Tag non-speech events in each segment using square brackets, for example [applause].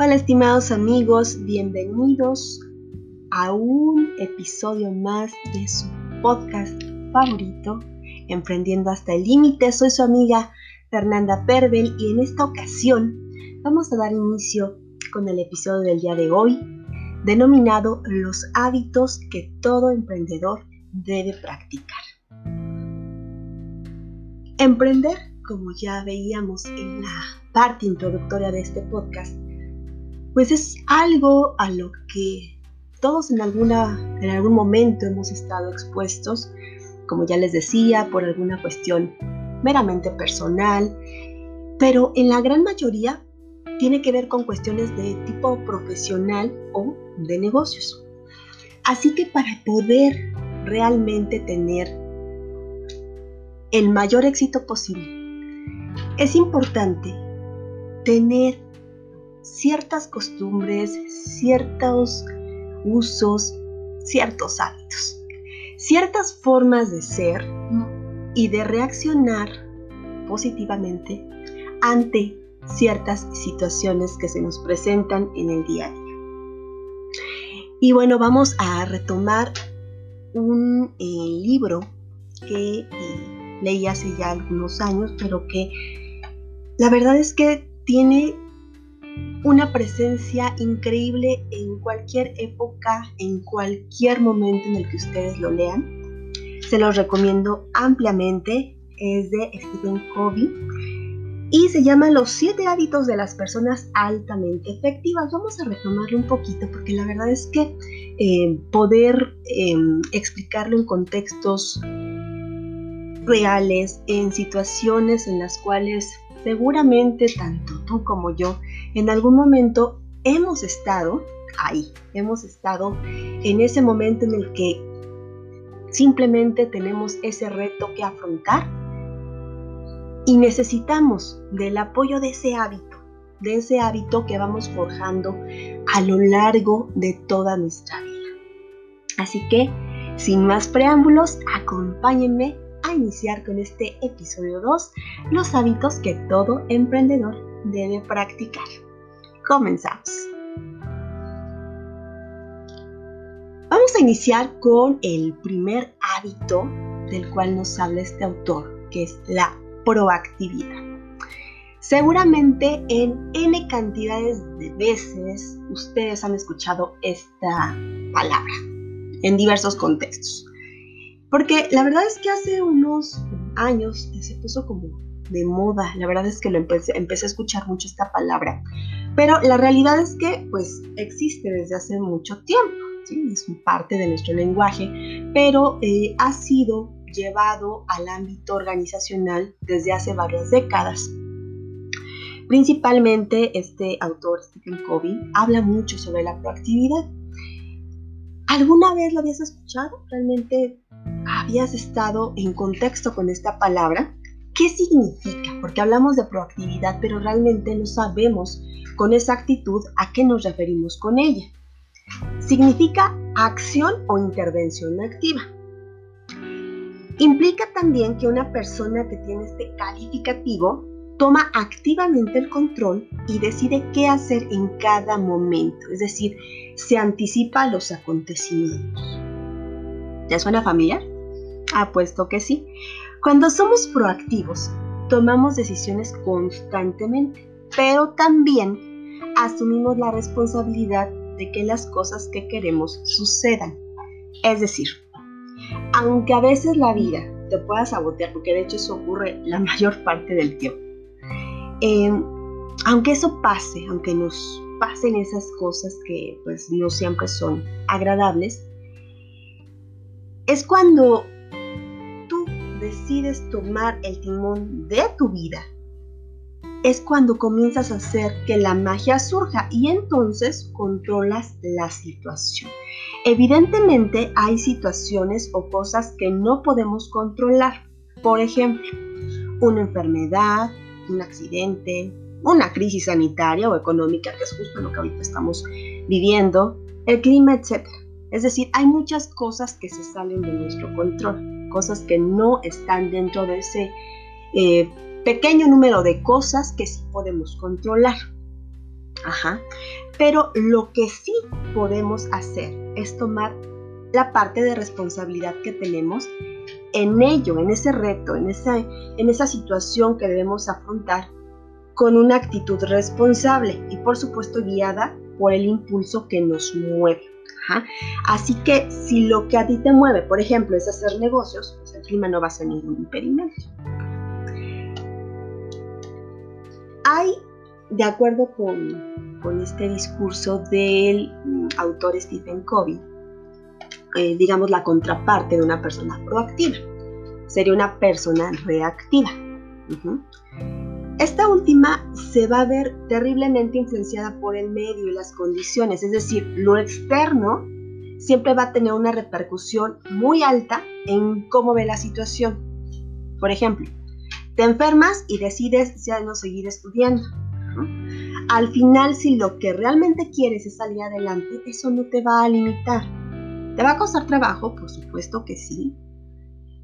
Hola estimados amigos, bienvenidos a un episodio más de su podcast favorito, Emprendiendo hasta el Límite. Soy su amiga Fernanda Perbel y en esta ocasión vamos a dar inicio con el episodio del día de hoy, denominado Los hábitos que todo emprendedor debe practicar. Emprender, como ya veíamos en la parte introductoria de este podcast, pues es algo a lo que todos en, alguna, en algún momento hemos estado expuestos, como ya les decía, por alguna cuestión meramente personal, pero en la gran mayoría tiene que ver con cuestiones de tipo profesional o de negocios. Así que para poder realmente tener el mayor éxito posible, es importante tener ciertas costumbres, ciertos usos, ciertos hábitos, ciertas formas de ser y de reaccionar positivamente ante ciertas situaciones que se nos presentan en el día a día. Y bueno, vamos a retomar un eh, libro que eh, leí hace ya algunos años, pero que la verdad es que tiene una presencia increíble en cualquier época, en cualquier momento en el que ustedes lo lean. Se los recomiendo ampliamente. Es de Stephen Covey y se llama Los siete hábitos de las personas altamente efectivas. Vamos a retomarlo un poquito porque la verdad es que eh, poder em, explicarlo en contextos reales, en situaciones en las cuales seguramente tanto tú como yo en algún momento hemos estado ahí, hemos estado en ese momento en el que simplemente tenemos ese reto que afrontar y necesitamos del apoyo de ese hábito, de ese hábito que vamos forjando a lo largo de toda nuestra vida. Así que, sin más preámbulos, acompáñenme a iniciar con este episodio 2, los hábitos que todo emprendedor debe practicar. Comenzamos. Vamos a iniciar con el primer hábito del cual nos habla este autor, que es la proactividad. Seguramente en N cantidades de veces ustedes han escuchado esta palabra en diversos contextos. Porque la verdad es que hace unos años se puso como de moda. La verdad es que lo empecé, empecé a escuchar mucho esta palabra. Pero la realidad es que pues existe desde hace mucho tiempo. ¿sí? Es parte de nuestro lenguaje. Pero eh, ha sido llevado al ámbito organizacional desde hace varias décadas. Principalmente este autor, Stephen Covey, habla mucho sobre la proactividad. ¿Alguna vez lo habías escuchado? ¿Realmente habías estado en contexto con esta palabra? ¿Qué significa? Porque hablamos de proactividad, pero realmente no sabemos con exactitud a qué nos referimos con ella. Significa acción o intervención activa. Implica también que una persona que tiene este calificativo toma activamente el control y decide qué hacer en cada momento, es decir, se anticipa los acontecimientos. ¿Ya suena familiar? Apuesto que sí. Cuando somos proactivos, tomamos decisiones constantemente, pero también asumimos la responsabilidad de que las cosas que queremos sucedan. Es decir, aunque a veces la vida te pueda sabotear, porque de hecho eso ocurre la [laughs] mayor parte del tiempo, em, aunque eso pase, aunque nos pasen esas cosas que pues no siempre son agradables, es cuando decides tomar el timón de tu vida es cuando comienzas a hacer que la magia surja y entonces controlas la situación. Evidentemente hay situaciones o cosas que no podemos controlar. Por ejemplo, una enfermedad, un accidente, una crisis sanitaria o económica, que es justo lo que ahorita estamos viviendo, el clima, etc. Es decir, hay muchas cosas que se salen de nuestro control, cosas que no están dentro de ese eh, pequeño número de cosas que sí podemos controlar. Ajá. Pero lo que sí podemos hacer es tomar la parte de responsabilidad que tenemos en ello, en ese reto, en esa, en esa situación que debemos afrontar con una actitud responsable y por supuesto guiada por el impulso que nos mueve. Así que si lo que a ti te mueve, por ejemplo, es hacer negocios, pues el clima no va a ser ningún impedimento. Hay, de acuerdo con, con este discurso del mm, autor Stephen Covey, eh, digamos, la contraparte de una persona proactiva. Sería una persona reactiva. Esta última se va a ver terriblemente influenciada por el medio y las condiciones, es decir, lo externo siempre va a tener una repercusión muy alta en cómo ve la situación. Por ejemplo, te enfermas y decides ya no seguir estudiando. Al final, si lo que realmente quieres es salir adelante, eso no te va a limitar. ¿Te va a costar trabajo? Por supuesto que sí.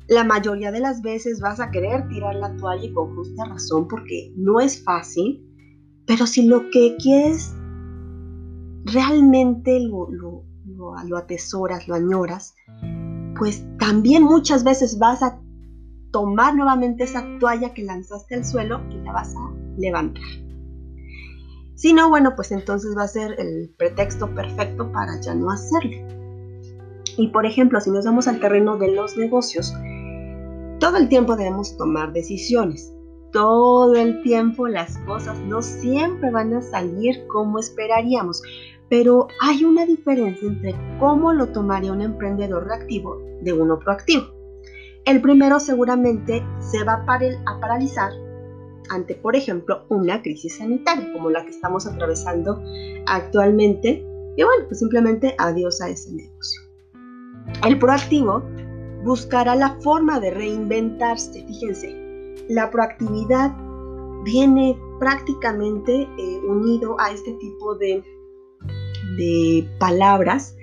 La mayoría de las veces vas a querer tirar la toalla y con justa razón porque no es fácil, pero si lo que quieres realmente lo, lo, atesoras, lo añoras, pues también muchas veces vas a tomar nuevamente esa toalla que lanzaste al suelo y la vas a levantar. Si no, bueno, pues entonces va a ser el pretexto perfecto para ya no hacerlo. Y por ejemplo, si nos vamos al terreno de los negocios, todo el tiempo debemos tomar decisiones. Todo el tiempo las cosas no siempre van a salir como esperaríamos, pero hay una diferencia entre cómo lo tomaría un emprendedor reactivo de uno proactivo. El primero seguramente se va a, paralizar ante, por ejemplo, una crisis sanitaria como la que estamos atravesando actualmente. Y bueno, pues simplemente adiós a ese negocio. El proactivo buscará la forma de reinventarse. Fíjense, la proactividad viene prácticamente eh, unido a este tipo de, de palabras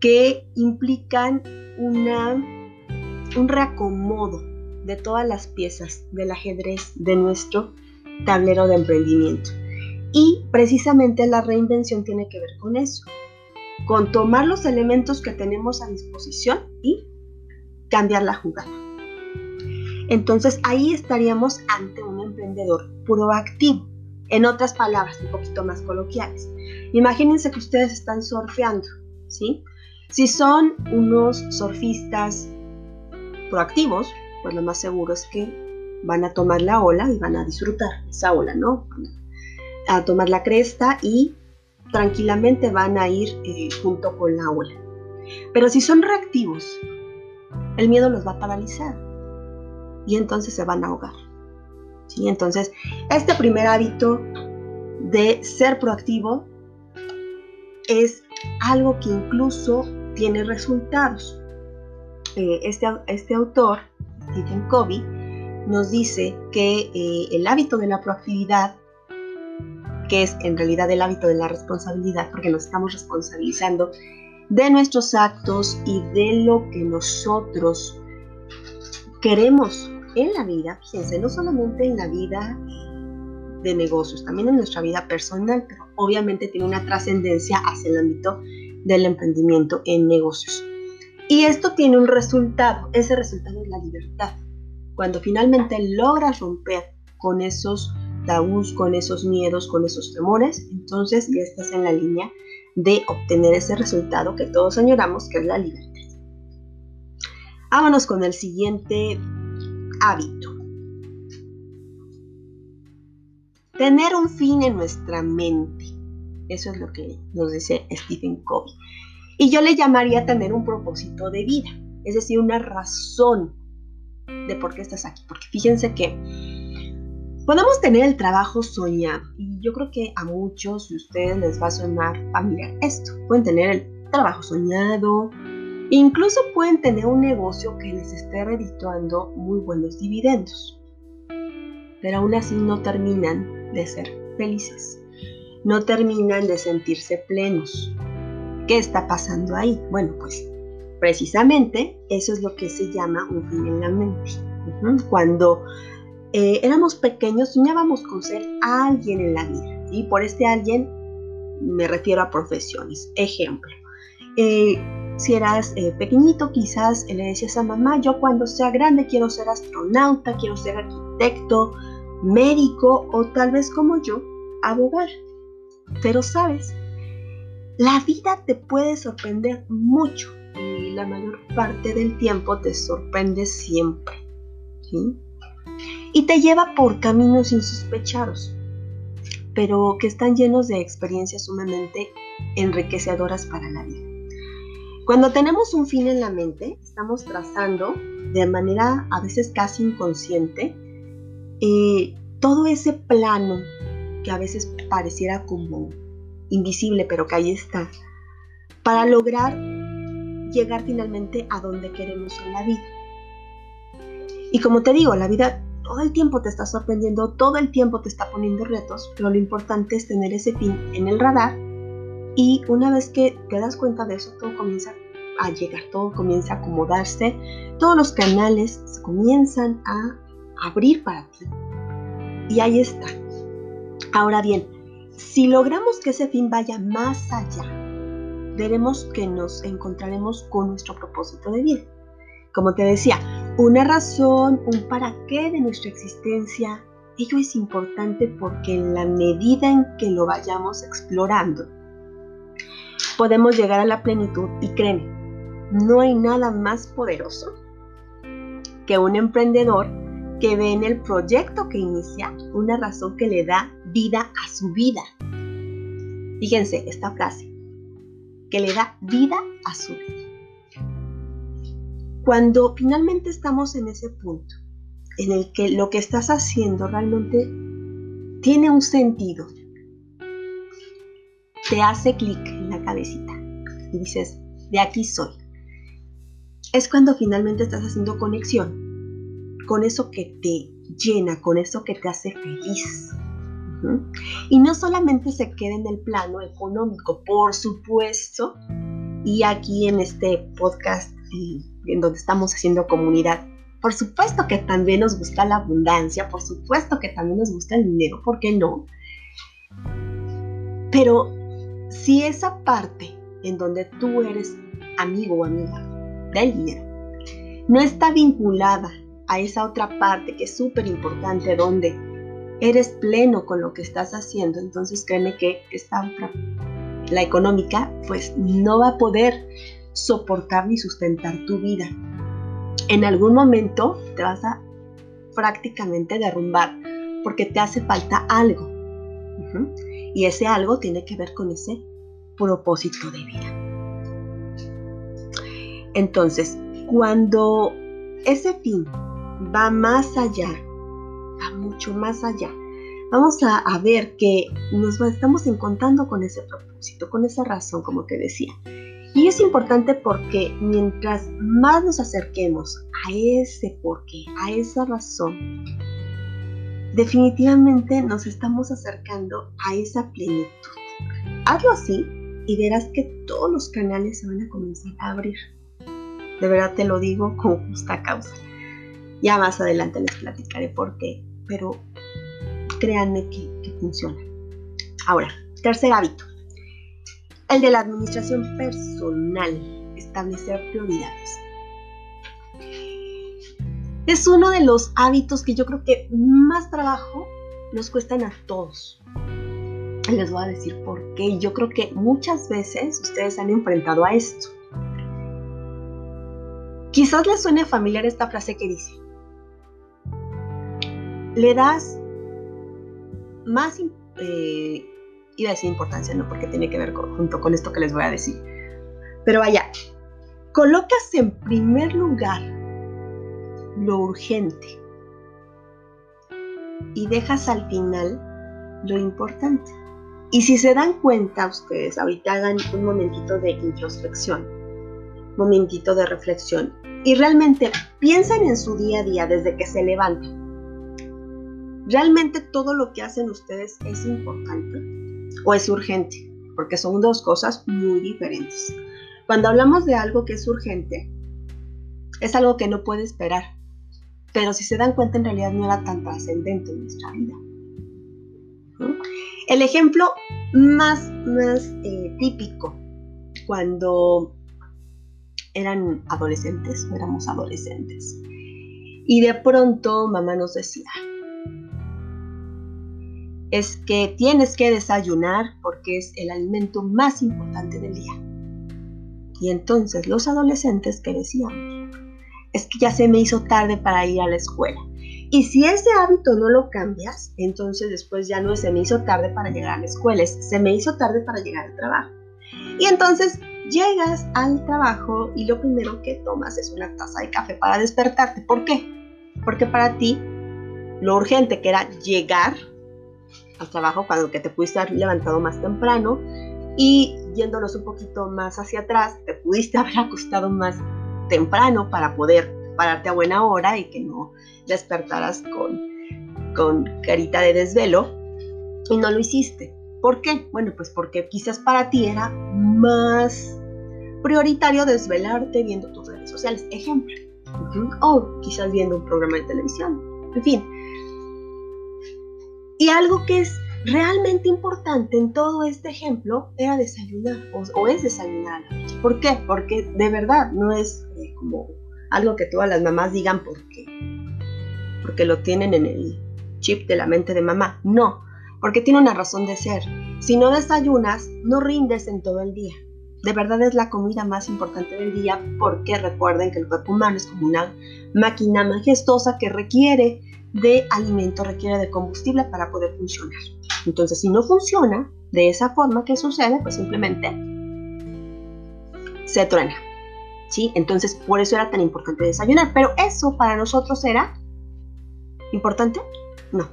que implican una, un reacomodo de todas las piezas del ajedrez de nuestro tablero de emprendimiento. Y precisamente la reinvención tiene que ver con eso con tomar los elementos que tenemos a disposición y cambiar la jugada. Entonces ahí estaríamos ante un emprendedor proactivo. En otras palabras, un poquito más coloquiales. Imagínense que ustedes están surfeando, ¿sí? Si son unos surfistas proactivos, pues lo más seguro es que van a tomar la ola y van a disfrutar esa ola, ¿no? a tomar la cresta y tranquilamente van a ir eh, junto con la ola. Pero si son reactivos, el miedo los va a paralizar y entonces se van a ahogar. Entonces, este primer hábito de ser proactivo es algo que incluso tiene resultados. Eh, este, este, autor, Stephen Covey, nos dice que eh, el hábito de la proactividad que es en realidad el hábito de la responsabilidad, porque nos estamos responsabilizando de nuestros actos y de lo que nosotros queremos en la vida, fíjense, no solamente en la vida de negocios, también en nuestra vida personal, pero obviamente tiene una trascendencia hacia el ámbito del emprendimiento en negocios. Y esto tiene un resultado, ese resultado es la libertad. Cuando finalmente logras romper con esos tabús, con esos miedos, con esos temores, entonces ya estás en la línea de obtener ese resultado que todos añoramos, que es la libertad. Vámonos con el siguiente hábito. Tener un fin en nuestra mente. Eso es lo que nos dice Stephen Covey. Y yo le llamaría tener un propósito de vida, es decir, una razón de por qué estás aquí. Porque fíjense que Podemos tener el trabajo soñado yo creo que a muchos de ustedes les va a sonar familiar esto. Pueden tener el trabajo soñado, incluso pueden tener un negocio que les esté redituando muy buenos dividendos, pero aún así no terminan de ser felices, no terminan de sentirse plenos. ¿Qué está pasando ahí? Bueno, pues precisamente eso es lo que se llama un fin en la mente. Cuando eh, éramos pequeños, soñábamos con ser alguien en la vida. Y por este alguien me refiero a profesiones. Ejemplo, eh, si eras eh, pequeñito, quizás le decías a mamá, yo cuando sea grande quiero ser astronauta, quiero ser arquitecto, médico o tal vez como yo, abogar. Pero sabes, la vida te puede sorprender mucho y la mayor parte del tiempo te sorprende siempre. Y te lleva por caminos insospechados, pero que están llenos de experiencias sumamente enriquecedoras para la vida. Cuando tenemos un fin en la mente, estamos trazando de manera a veces casi inconsciente eh, todo ese plano que a veces pareciera como invisible, pero que ahí está, para lograr llegar finalmente a donde queremos en la vida. Y como te digo, la vida todo el tiempo te está sorprendiendo, todo el tiempo te está poniendo retos, pero lo importante es tener ese fin en el radar y una vez que te das cuenta de eso, todo comienza a llegar, todo comienza a acomodarse, todos los canales comienzan a abrir para ti. Y ahí está. Ahora bien, si logramos que ese fin vaya más allá, veremos que nos encontraremos con nuestro propósito de vida. Como te decía, una razón, un para qué de nuestra existencia, ello es importante porque en la medida en que lo vayamos explorando, podemos llegar a la plenitud y créeme, no hay nada más poderoso que un emprendedor que ve en el proyecto que inicia una razón que le da vida a su vida. Fíjense esta frase, que le da vida a su vida. Cuando finalmente estamos en ese punto en el que lo que estás haciendo realmente tiene un sentido, te hace clic en la cabecita y dices, de aquí soy. Es cuando finalmente estás haciendo conexión con eso que te llena, con eso que te hace feliz. Y no solamente se queda en el plano económico, por supuesto, y aquí en este podcast en donde estamos haciendo comunidad, por supuesto que también nos gusta la abundancia, por supuesto que también nos gusta el dinero, ¿por qué no? Pero si esa parte en donde tú eres amigo o amiga del dinero no está vinculada a esa otra parte que es súper importante donde eres pleno con lo que estás haciendo, entonces créeme que esta otra, la económica, pues no va a poder soportar ni sustentar tu vida. En algún momento te vas a prácticamente derrumbar porque te hace falta algo. Y ese algo tiene que ver con ese propósito de vida. Entonces, cuando ese fin va más allá, va mucho más allá, vamos a, ver que nos estamos encontrando con ese propósito, con esa razón, como te decía. Y es importante porque mientras más nos acerquemos a ese porqué, a esa razón, definitivamente nos estamos acercando a esa plenitud. Hazlo así y verás que todos los canales se van a comenzar a abrir. De verdad te lo digo con justa causa. Ya más adelante les platicaré por qué, pero créanme que, funciona. Ahora, tercer hábito. El de la administración personal. Establecer prioridades. Es uno de los hábitos que yo creo que más trabajo nos cuestan a todos. Les voy a decir por qué. Yo creo que muchas veces ustedes han enfrentado a esto. Quizás les suene familiar esta frase que dice, le das más, eh, iba a decir importancia, no porque tiene que ver junto con esto que les voy a decir, pero vaya, colocas en primer lugar lo urgente y dejas al final lo importante. Y si se dan cuenta ustedes, ahorita hagan un momentito de introspección, momentito de reflexión y realmente piensen en su día a día desde que se levantan. ¿Realmente todo lo que hacen ustedes es importante o es urgente? Porque son dos cosas muy diferentes. Cuando hablamos de algo que es urgente, es algo que no puede esperar. Pero si se dan cuenta, en realidad no era tan trascendente en nuestra vida. El ejemplo más, más eh, típico cuando eran adolescentes, éramos adolescentes. Y de pronto mamá nos decía, es que tienes que desayunar porque es el alimento más importante del día. Y entonces los adolescentes que decíamos, es que ya se me hizo tarde para ir a la escuela. Y si ese hábito no lo cambias, entonces después ya no se me hizo tarde para llegar a la escuela, se me hizo tarde para llegar al trabajo. Y entonces llegas al trabajo y lo primero que tomas es una taza de café para despertarte. ¿Por qué? Porque para ti lo urgente que era llegar al trabajo cuando que te pudiste haber levantado más temprano y yéndonos un poquito más hacia atrás, te pudiste haber acostado más temprano para poder pararte a buena hora y que no despertaras con, con carita de desvelo y no lo hiciste. ¿Por qué? Bueno, pues porque quizás para ti era más prioritario desvelarte viendo tus redes sociales, ejemplo. O quizás viendo un programa de televisión. En fin. Y algo que es realmente importante en todo este ejemplo era desayunar o, es desayunar. ¿Por qué? Porque de verdad no es eh, como algo que todas las mamás digan porque, porque lo tienen en el chip de la mente de mamá. No, porque tiene una razón de ser. Si no desayunas, no rindes en todo el día. De verdad es la comida más importante del día porque recuerden que el cuerpo humano es como una máquina majestuosa que requiere de alimento, requiere de combustible para poder funcionar. Entonces, si no funciona de esa forma, ¿qué sucede? Pues simplemente se truena. ¿Sí? Entonces, por eso era tan importante desayunar. Pero eso para nosotros era importante? No.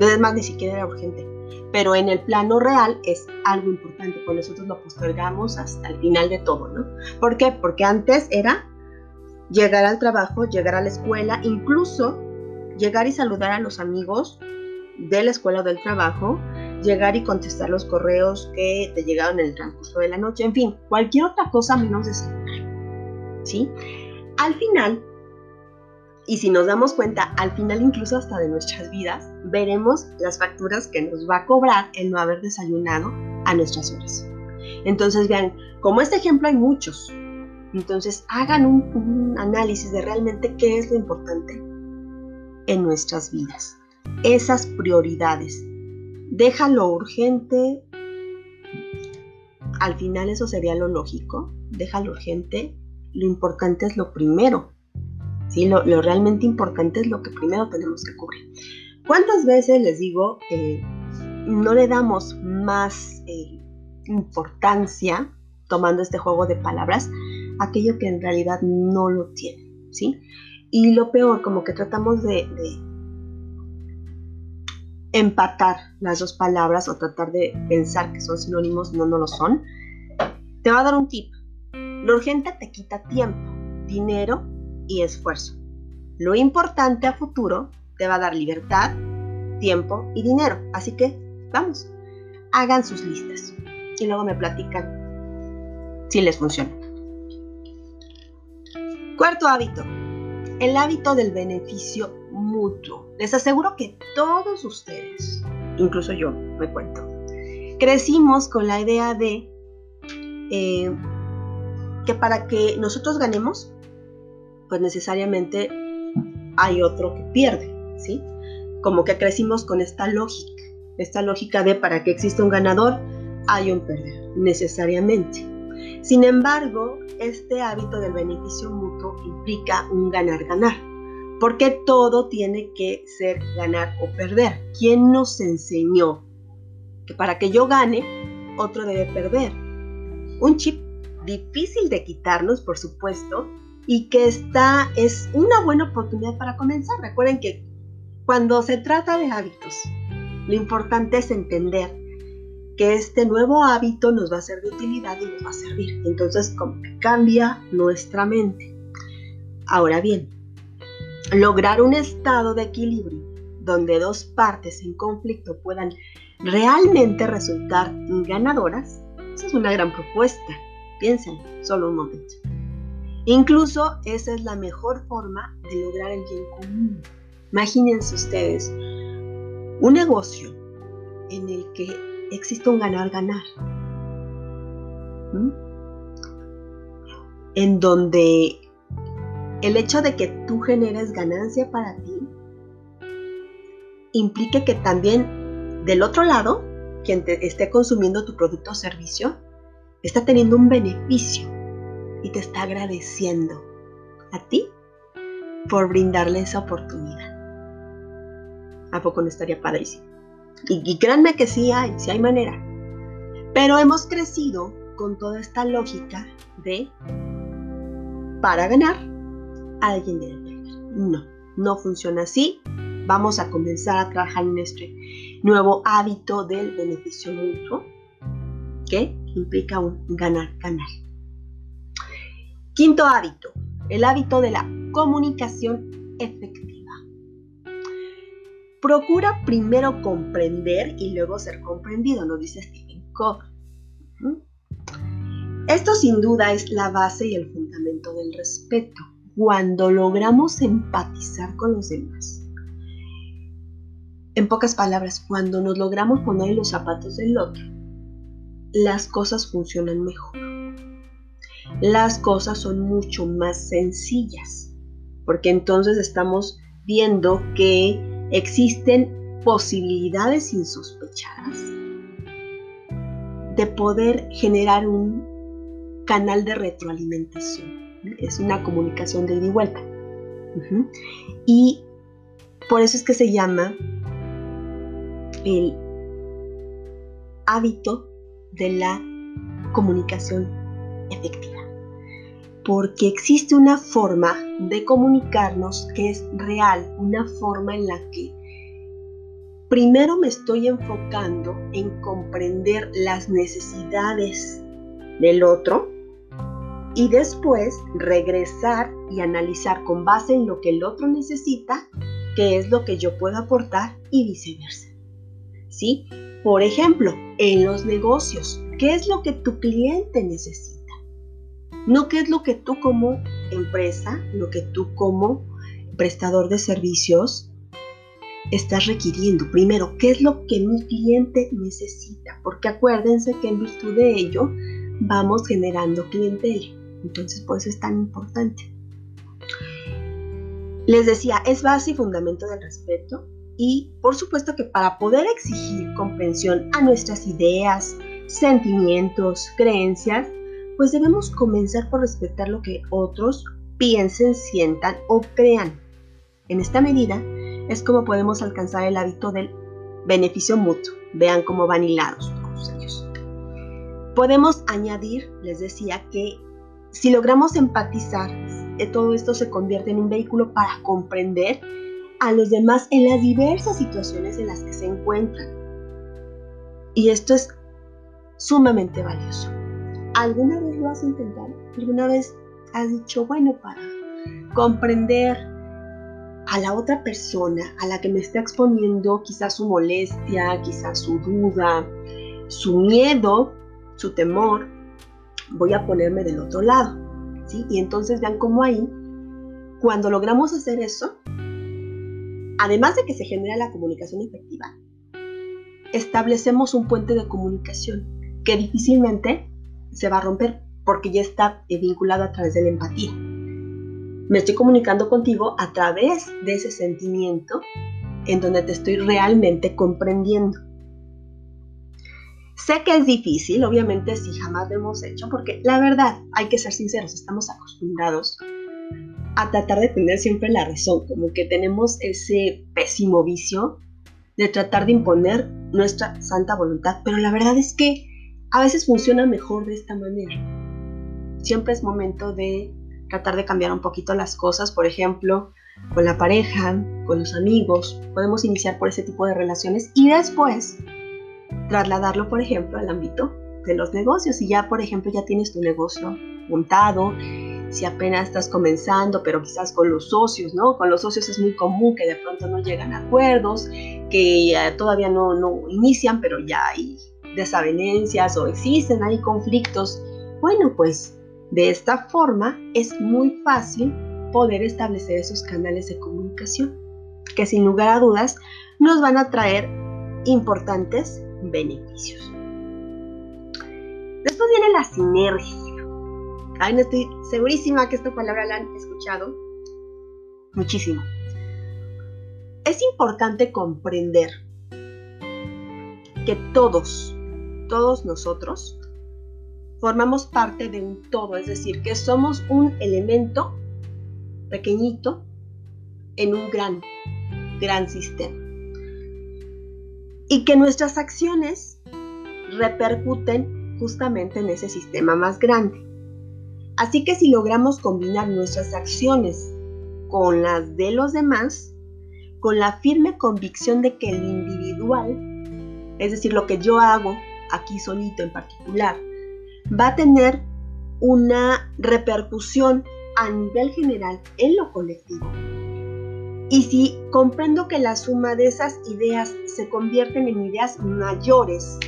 Además, ni siquiera era urgente. Pero en el plano real es algo importante, pues nosotros lo postergamos hasta el final de todo, ¿no? ¿Por qué? Porque antes era llegar al trabajo, llegar a la escuela, incluso llegar y saludar a los amigos de la escuela o del trabajo, llegar y contestar los correos que te llegaron en el transcurso de la noche, en fin, cualquier otra cosa menos desayunar. ¿Sí? Al final, y si nos damos cuenta, al final incluso hasta de nuestras vidas, veremos las facturas que nos va a cobrar el no haber desayunado a nuestras horas. Entonces, vean, como este ejemplo hay muchos. Entonces, hagan un, análisis de realmente qué es lo importante en nuestras vidas. Esas prioridades. Deja lo urgente. Al final eso sería lo lógico. Deja lo urgente. Lo importante es lo primero. ¿sí? Lo, realmente importante es lo que primero tenemos que cubrir. ¿Cuántas veces les digo, eh, no le damos más eh, importancia, tomando este juego de palabras, aquello que en realidad no lo tiene? ¿sí? Y lo peor, como que tratamos de, de empatar las dos palabras o tratar de pensar que son sinónimos, no, no lo son. Te va a dar un tip. Lo urgente te quita tiempo, dinero y esfuerzo. Lo importante a futuro te va a dar libertad, tiempo y dinero. Así que, vamos, hagan sus listas y luego me platican si les funciona. Cuarto hábito, el hábito del beneficio mutuo. Les aseguro que todos ustedes, incluso yo me cuento, crecimos con la idea de eh, que para que nosotros ganemos, pues necesariamente hay otro que pierde, ¿sí? Como que crecimos con esta lógica, esta lógica de para que exista un ganador, hay un perder, necesariamente. Sin embargo, este hábito del beneficio mutuo implica un ganar-ganar, porque todo tiene que ser ganar o perder. ¿Quién nos enseñó que para que yo gane, otro debe perder? Un chip difícil de quitarnos, por supuesto, y que esta es una buena oportunidad para comenzar. Recuerden que cuando se trata de hábitos, lo importante es entender que este nuevo hábito nos va a ser de utilidad y nos va a servir. Entonces, como que cambia nuestra mente. Ahora bien, lograr un estado de equilibrio donde dos partes en conflicto puedan realmente resultar ganadoras, esa es una gran propuesta. Piensen, solo un momento. Incluso esa es la mejor forma de lograr el bien común. Imagínense ustedes Un negocio en el que existe un ganar-ganar. En donde el hecho de que tú generes ganancia para ti implique que también del otro lado, quien te esté consumiendo tu producto o servicio, está teniendo un beneficio y te está agradeciendo a ti por brindarle esa oportunidad. ¿A poco no estaría padrísimo? Y, créanme que sí hay, sí hay manera. Pero hemos crecido con toda esta lógica de para ganar, alguien debe perder. No, no funciona así. Vamos a comenzar a trabajar en este nuevo hábito del beneficio mutuo, que implica un ganar-ganar. Quinto hábito, el hábito de la comunicación efectiva. Procura primero comprender y luego ser comprendido, nos dice Stephen Covey. Esto sin duda es la base y el fundamento del respeto, cuando logramos empatizar con los demás. En pocas palabras, cuando nos logramos poner en los zapatos del otro, las cosas funcionan mejor. Las cosas son mucho más sencillas, porque entonces estamos viendo que existen posibilidades insospechadas de poder generar un canal de retroalimentación. Es una comunicación de ida y vuelta. Y por eso es que se llama el hábito de la comunicación efectiva. Porque existe una forma de comunicarnos que es real, una forma en la que primero me estoy enfocando en comprender las necesidades del otro y después regresar y analizar con base en lo que el otro necesita, qué es lo que yo puedo aportar y viceversa. ¿Sí? Por ejemplo, en los negocios, ¿qué es lo que tu cliente necesita? No qué es lo que tú como empresa, lo que tú como prestador de servicios estás requiriendo. Primero, ¿qué es lo que mi cliente necesita? Porque acuérdense que en virtud de ello vamos generando clientela. Entonces, por eso es tan importante. Les decía, es base y fundamento del respeto y por supuesto que para poder exigir comprensión a nuestras ideas, sentimientos, creencias, pues debemos comenzar por respetar lo que otros piensen, sientan o crean. En esta medida es como podemos alcanzar el hábito del beneficio mutuo. Vean cómo van hilados todos ellos. Podemos añadir, les decía, que si logramos empatizar, eh, todo esto se convierte en un vehículo para comprender a los demás en las diversas situaciones en las que se encuentran. Y esto es sumamente valioso. ¿Alguna vez lo has intentado? ¿Alguna vez has dicho, bueno, para comprender a la otra persona, a la que me está exponiendo quizás su molestia, quizás su duda, su miedo, su temor, voy a ponerme del otro lado. ¿sí? Y entonces vean cómo ahí, cuando logramos hacer eso, además de que se genera la comunicación efectiva, establecemos un puente de comunicación que difícilmente se va a romper porque ya está vinculado a través de la empatía. Me estoy comunicando contigo a través de ese sentimiento en donde te estoy realmente comprendiendo. Sé que es difícil, obviamente si jamás lo hemos hecho, porque la verdad, hay que ser sinceros, estamos acostumbrados a tratar de tener siempre la razón, como que tenemos ese pésimo vicio de tratar de imponer nuestra santa voluntad, pero la verdad es que a veces funciona mejor de esta manera. Siempre es momento de tratar de cambiar un poquito las cosas, por ejemplo, con la pareja, con los amigos, podemos iniciar por ese tipo de relaciones y después trasladarlo, por ejemplo, al ámbito de los negocios. Si ya, por ejemplo, ya tienes tu negocio montado, si apenas estás comenzando, pero quizás con los socios, ¿no? Con los socios es muy común que de pronto no llegan a acuerdos, que todavía no, no inician, pero ya hay desavenencias o existen, hay conflictos. Bueno, pues de esta forma es muy fácil poder establecer esos canales de comunicación. que sin lugar a dudas nos van a traer importantes beneficios. Después viene la sinergia. Ay, no estoy segurísima que esta palabra la han escuchado muchísimo. Es importante comprender que todos, todos nosotros, formamos parte de un todo, es decir, que somos un elemento pequeñito en un gran, gran sistema. Y que nuestras acciones repercuten justamente en ese sistema más grande. Así que si logramos combinar nuestras acciones con las de los demás, con la firme convicción de que el individual, es decir, lo que yo hago aquí solito en particular, va a tener una repercusión a nivel general en lo colectivo. Y si comprendo que la suma de esas ideas se convierten en ideas mayores,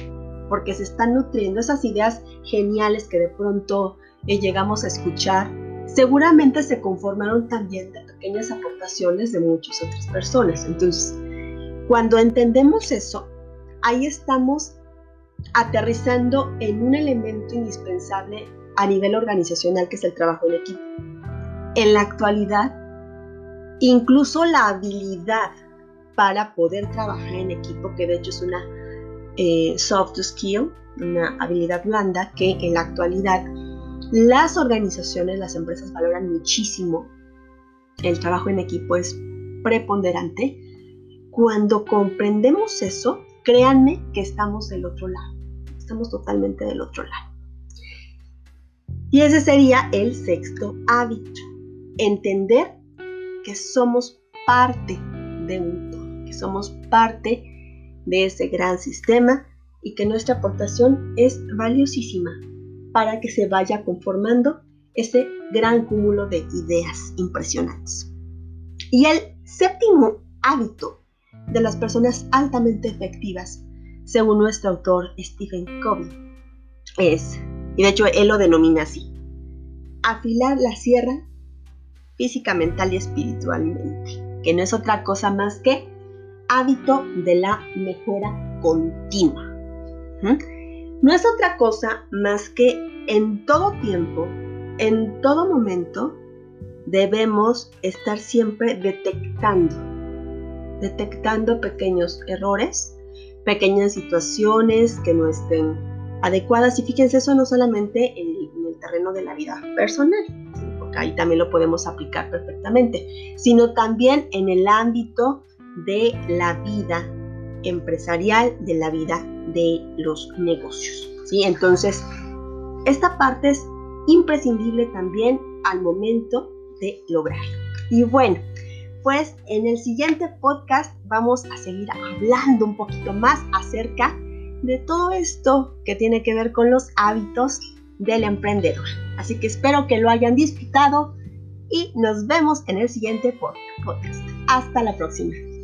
porque se están nutriendo esas ideas geniales que de pronto eh, llegamos a escuchar, seguramente se conformaron también de pequeñas aportaciones de muchas otras personas. Entonces, cuando entendemos eso, ahí estamos aterrizando en un elemento indispensable a nivel organizacional que es el trabajo en equipo. En la actualidad, incluso la habilidad para poder trabajar en equipo, que de hecho es una eh, soft skill, una habilidad blanda que en la actualidad las organizaciones, las empresas valoran muchísimo. El trabajo en equipo es preponderante. Cuando comprendemos eso, créanme que estamos del otro lado. Estamos totalmente del otro lado. Y ese sería el sexto hábito. Entender que somos parte de un todo, que somos parte de ese gran sistema y que nuestra aportación es valiosísima para que se vaya conformando ese gran cúmulo de ideas impresionantes. Y el séptimo hábito de las personas altamente efectivas, según nuestro autor Stephen Covey, es, y de hecho él lo denomina así, afilar la sierra física, mental y espiritualmente, que no es otra cosa más que hábito de la mejora continua. No es otra cosa más que en todo tiempo, en todo momento, debemos estar siempre detectando, detectando pequeños errores, pequeñas situaciones que no estén adecuadas. Y fíjense, eso no solamente en, el terreno de la vida personal, porque ahí también lo podemos aplicar perfectamente, sino también en el ámbito de la vida empresarial, de la vida de los negocios. ¿sí? Entonces, esta parte es imprescindible también al momento de lograrlo. Y bueno, pues en el siguiente podcast vamos a seguir hablando un poquito más acerca de todo esto que tiene que ver con los hábitos del emprendedor. Así que espero que lo hayan disfrutado y nos vemos en el siguiente podcast. Hasta la próxima.